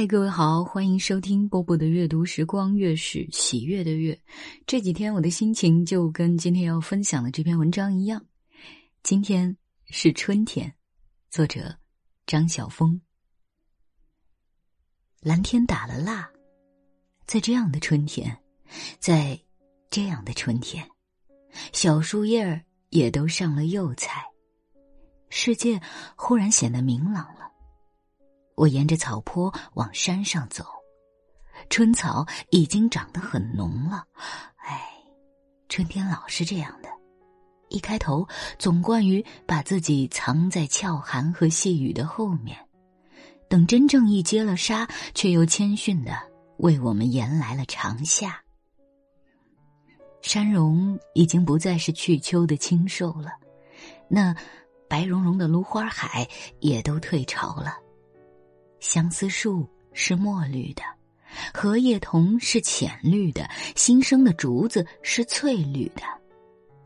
嗨，各位好，欢迎收听波波的阅读时光，月是喜悦的月。这几天我的心情就跟今天要分享的这篇文章一样。今天是春天，作者张晓峰。蓝天打了蜡，在这样的春天，在这样的春天，小树叶儿也都上了釉彩，世界忽然显得明朗了。我沿着草坡往山上走，春草已经长得很浓了。哎，春天老是这样的，一开头总惯于把自己藏在俏寒和细雨的后面，等真正一揭了纱，却又谦逊的为我们延来了长夏。山容已经不再是去秋的清瘦了，那白茸茸的芦花海也都退潮了。相思树是墨绿的，荷叶桐是浅绿的，新生的竹子是翠绿的，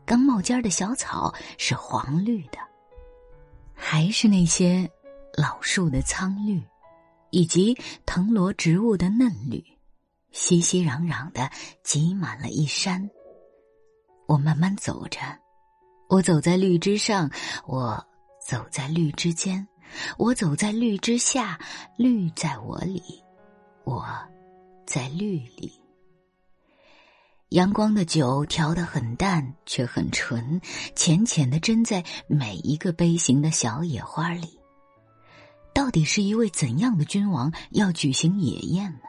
刚冒尖的小草是黄绿的，还是那些老树的苍绿，以及藤萝植物的嫩绿，熙熙攘攘的挤满了一山。我慢慢走着，我走在绿枝上，我走在绿枝间。我走在绿之下，绿在我里，我在绿里。阳光的酒调得很淡，却很纯，浅浅的斟在每一个杯形的小野花里。到底是一位怎样的君王要举行野宴呢？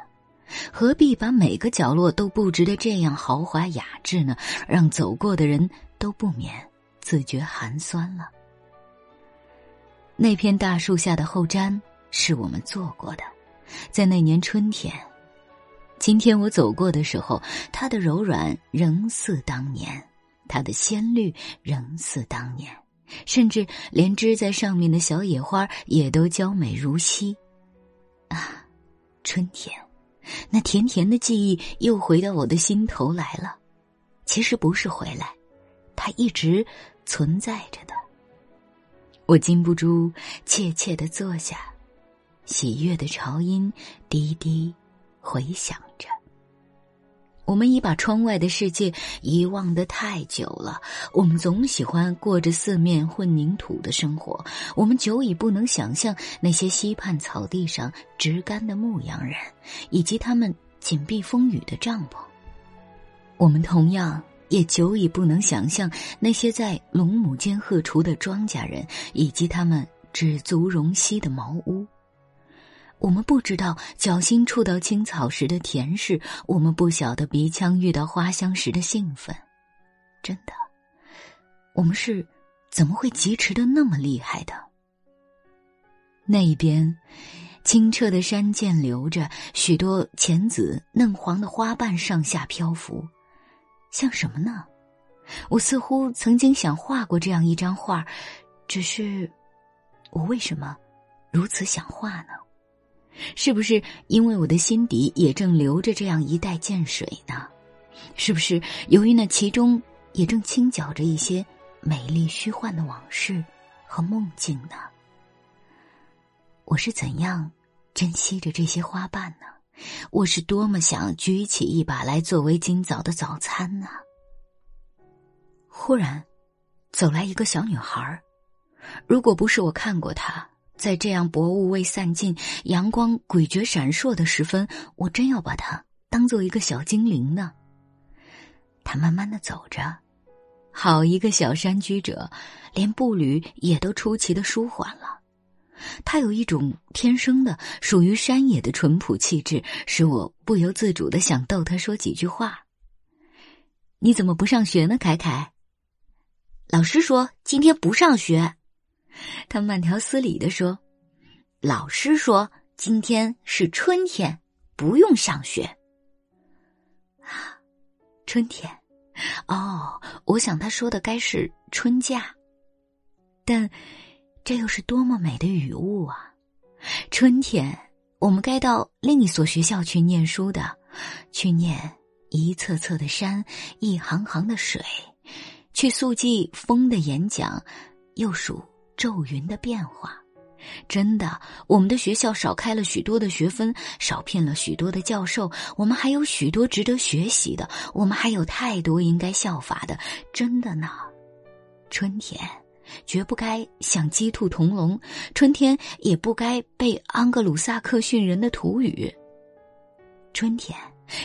何必把每个角落都布置的这样豪华雅致呢？让走过的人都不免自觉寒酸了。那片大树下的后毡是我们做过的，在那年春天。今天我走过的时候，它的柔软仍似当年，它的鲜绿仍似当年，甚至连枝在上面的小野花也都娇美如昔。啊，春天，那甜甜的记忆又回到我的心头来了。其实不是回来，它一直存在着的。我禁不住怯怯的坐下，喜悦的潮音滴滴回响着。我们已把窗外的世界遗忘的太久了。我们总喜欢过着四面混凝土的生活。我们久已不能想象那些溪畔草地上直干的牧羊人，以及他们紧闭风雨的帐篷。我们同样。也久已不能想象那些在龙母间荷锄的庄稼人，以及他们止足容膝的茅屋。我们不知道脚心触到青草时的甜适，我们不晓得鼻腔遇到花香时的兴奋。真的，我们是怎么会疾驰的那么厉害的？那一边，清澈的山涧流着，许多浅紫嫩黄的花瓣上下漂浮。像什么呢？我似乎曾经想画过这样一张画，只是我为什么如此想画呢？是不是因为我的心底也正流着这样一带涧水呢？是不是由于那其中也正倾搅着一些美丽虚幻的往事和梦境呢？我是怎样珍惜着这些花瓣呢？我是多么想举起一把来作为今早的早餐呢！忽然，走来一个小女孩如果不是我看过她，在这样薄雾未散尽、阳光诡谲闪烁的时分，我真要把她当做一个小精灵呢。她慢慢的走着，好一个小山居者，连步履也都出奇的舒缓了。他有一种天生的属于山野的淳朴气质，使我不由自主的想逗他说几句话。你怎么不上学呢，凯凯？老师说今天不上学。他慢条斯理的说：“老师说今天是春天，不用上学。”啊，春天？哦，我想他说的该是春假，但。这又是多么美的雨雾啊！春天，我们该到另一所学校去念书的，去念一册册的山，一行行的水，去速记风的演讲，又数骤云的变化。真的，我们的学校少开了许多的学分，少聘了许多的教授，我们还有许多值得学习的，我们还有太多应该效法的。真的呢，春天绝不该像鸡兔同笼，春天也不该被安格鲁萨克逊人的土语，春天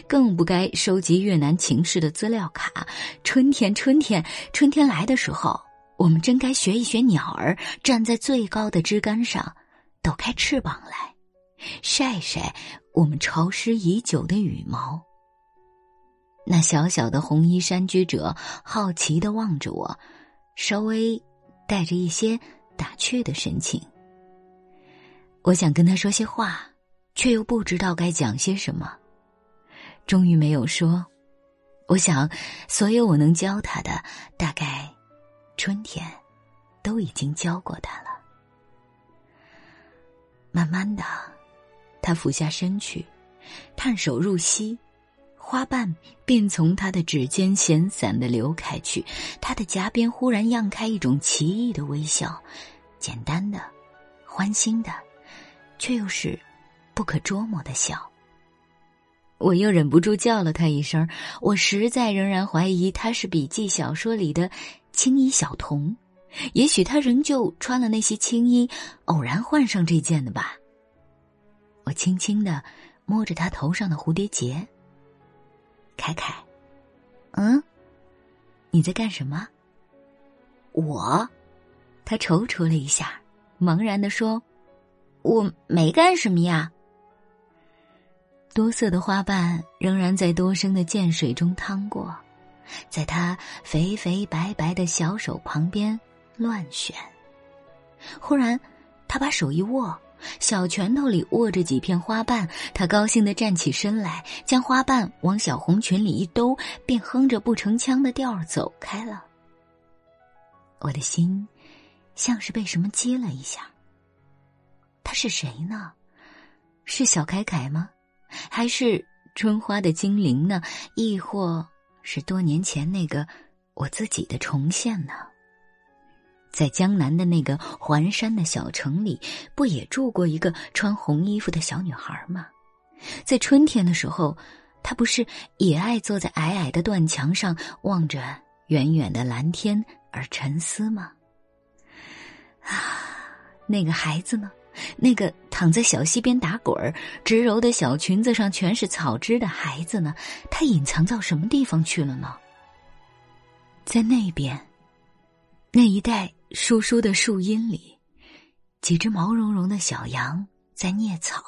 更不该收集越南情势的资料卡。春天，春天，春天来的时候。我们真该学一学鸟儿，站在最高的枝干上，抖开翅膀来，晒晒我们潮湿已久的羽毛。那小小的红衣山居者好奇的望着我，稍微带着一些打趣的神情。我想跟他说些话，却又不知道该讲些什么，终于没有说。我想，所有我能教他的，大概。春天，都已经教过他了。慢慢的，他俯下身去，探手入膝，花瓣便从他的指尖闲散的流开去。他的颊边忽然漾开一种奇异的微笑，简单的、欢欣的，却又是不可捉摸的笑。我又忍不住叫了他一声。我实在仍然怀疑他是笔记小说里的。青衣小童，也许他仍旧穿了那些青衣，偶然换上这件的吧。我轻轻的摸着他头上的蝴蝶结。凯凯，嗯，你在干什么？我，他踌躇了一下，茫然的说：“我没干什么呀。”多色的花瓣仍然在多声的涧水中淌过。在他肥肥白白的小手旁边乱选，忽然，他把手一握，小拳头里握着几片花瓣。他高兴的站起身来，将花瓣往小红裙里一兜，便哼着不成腔的调儿走开了。我的心像是被什么击了一下。他是谁呢？是小凯凯吗？还是春花的精灵呢？亦或？是多年前那个我自己的重现呢。在江南的那个环山的小城里，不也住过一个穿红衣服的小女孩吗？在春天的时候，她不是也爱坐在矮矮的断墙上，望着远远的蓝天而沉思吗？啊，那个孩子呢？那个躺在小溪边打滚儿、直柔的小裙子上全是草枝的孩子呢？他隐藏到什么地方去了呢？在那边，那一带疏疏的树荫里，几只毛茸茸的小羊在啮草。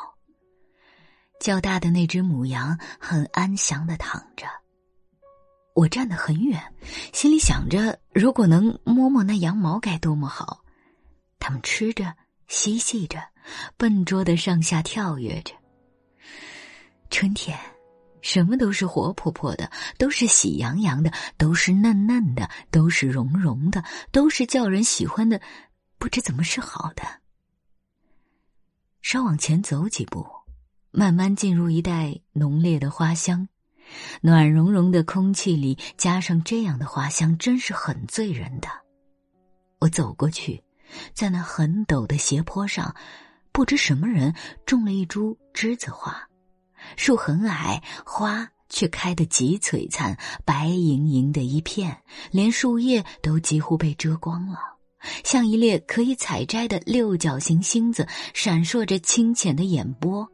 较大的那只母羊很安详的躺着。我站得很远，心里想着，如果能摸摸那羊毛该多么好。它们吃着。嬉戏着，笨拙的上下跳跃着。春天，什么都是活泼泼的，都是喜洋洋的，都是嫩嫩的，都是绒绒的，都是叫人喜欢的，不知怎么是好的。稍往前走几步，慢慢进入一带浓烈的花香，暖融融的空气里加上这样的花香，真是很醉人的。我走过去。在那很陡的斜坡上，不知什么人种了一株栀子花，树很矮，花却开得极璀璨，白莹莹的一片，连树叶都几乎被遮光了，像一列可以采摘的六角形星子，闪烁着清浅的眼波。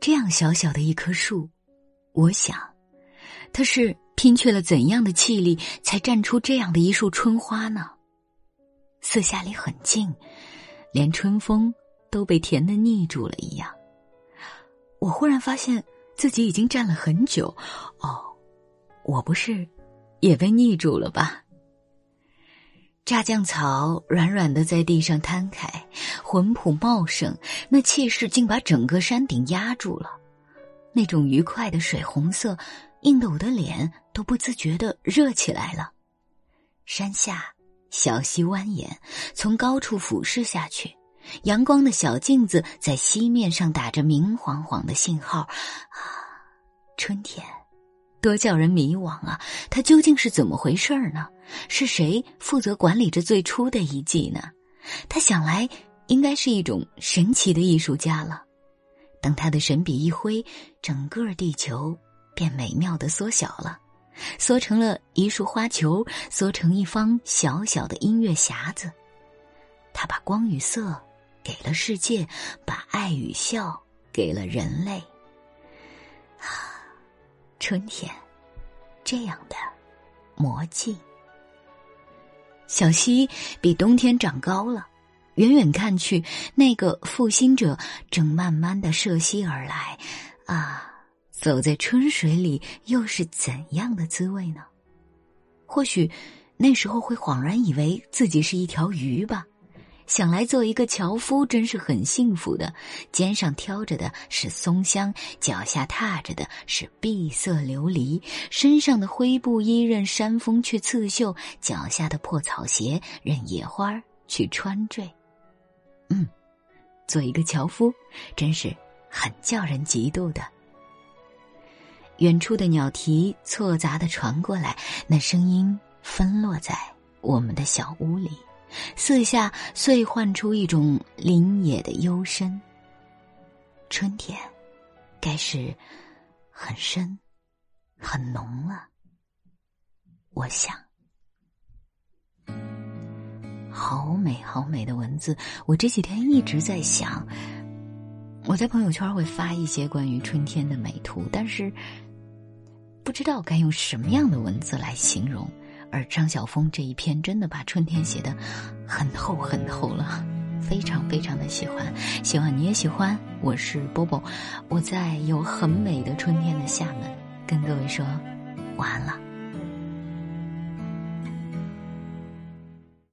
这样小小的一棵树，我想，它是拼却了怎样的气力，才绽出这样的一束春花呢？四下里很静，连春风都被甜的腻住了一样。我忽然发现自己已经站了很久。哦，我不是也被腻住了吧？炸酱草软软的在地上摊开，魂魄茂盛，那气势竟把整个山顶压住了。那种愉快的水红色，映得我的脸都不自觉的热起来了。山下。小溪蜿蜒，从高处俯视下去，阳光的小镜子在溪面上打着明晃晃的信号。啊，春天，多叫人迷惘啊！它究竟是怎么回事呢？是谁负责管理着最初的一季呢？他想来应该是一种神奇的艺术家了。等他的神笔一挥，整个地球便美妙的缩小了，缩成了一束花球，缩成一方小小的音乐匣子。他把光与色给了世界，把爱与笑给了人类。啊，春天，这样的魔镜。小溪比冬天长高了。远远看去，那个负心者正慢慢的涉溪而来，啊，走在春水里又是怎样的滋味呢？或许那时候会恍然以为自己是一条鱼吧。想来做一个樵夫真是很幸福的，肩上挑着的是松香，脚下踏着的是碧色琉璃，身上的灰布衣任山风去刺绣，脚下的破草鞋任野花去穿缀。嗯，做一个樵夫，真是很叫人嫉妒的。远处的鸟啼错杂的传过来，那声音分落在我们的小屋里，四下遂唤出一种林野的幽深。春天，该是很深、很浓了。我想。好美好美的文字，我这几天一直在想。我在朋友圈会发一些关于春天的美图，但是不知道该用什么样的文字来形容。而张晓峰这一篇真的把春天写的很厚很厚了，非常非常的喜欢，希望你也喜欢。我是波波，我在有很美的春天的厦门跟各位说晚安了。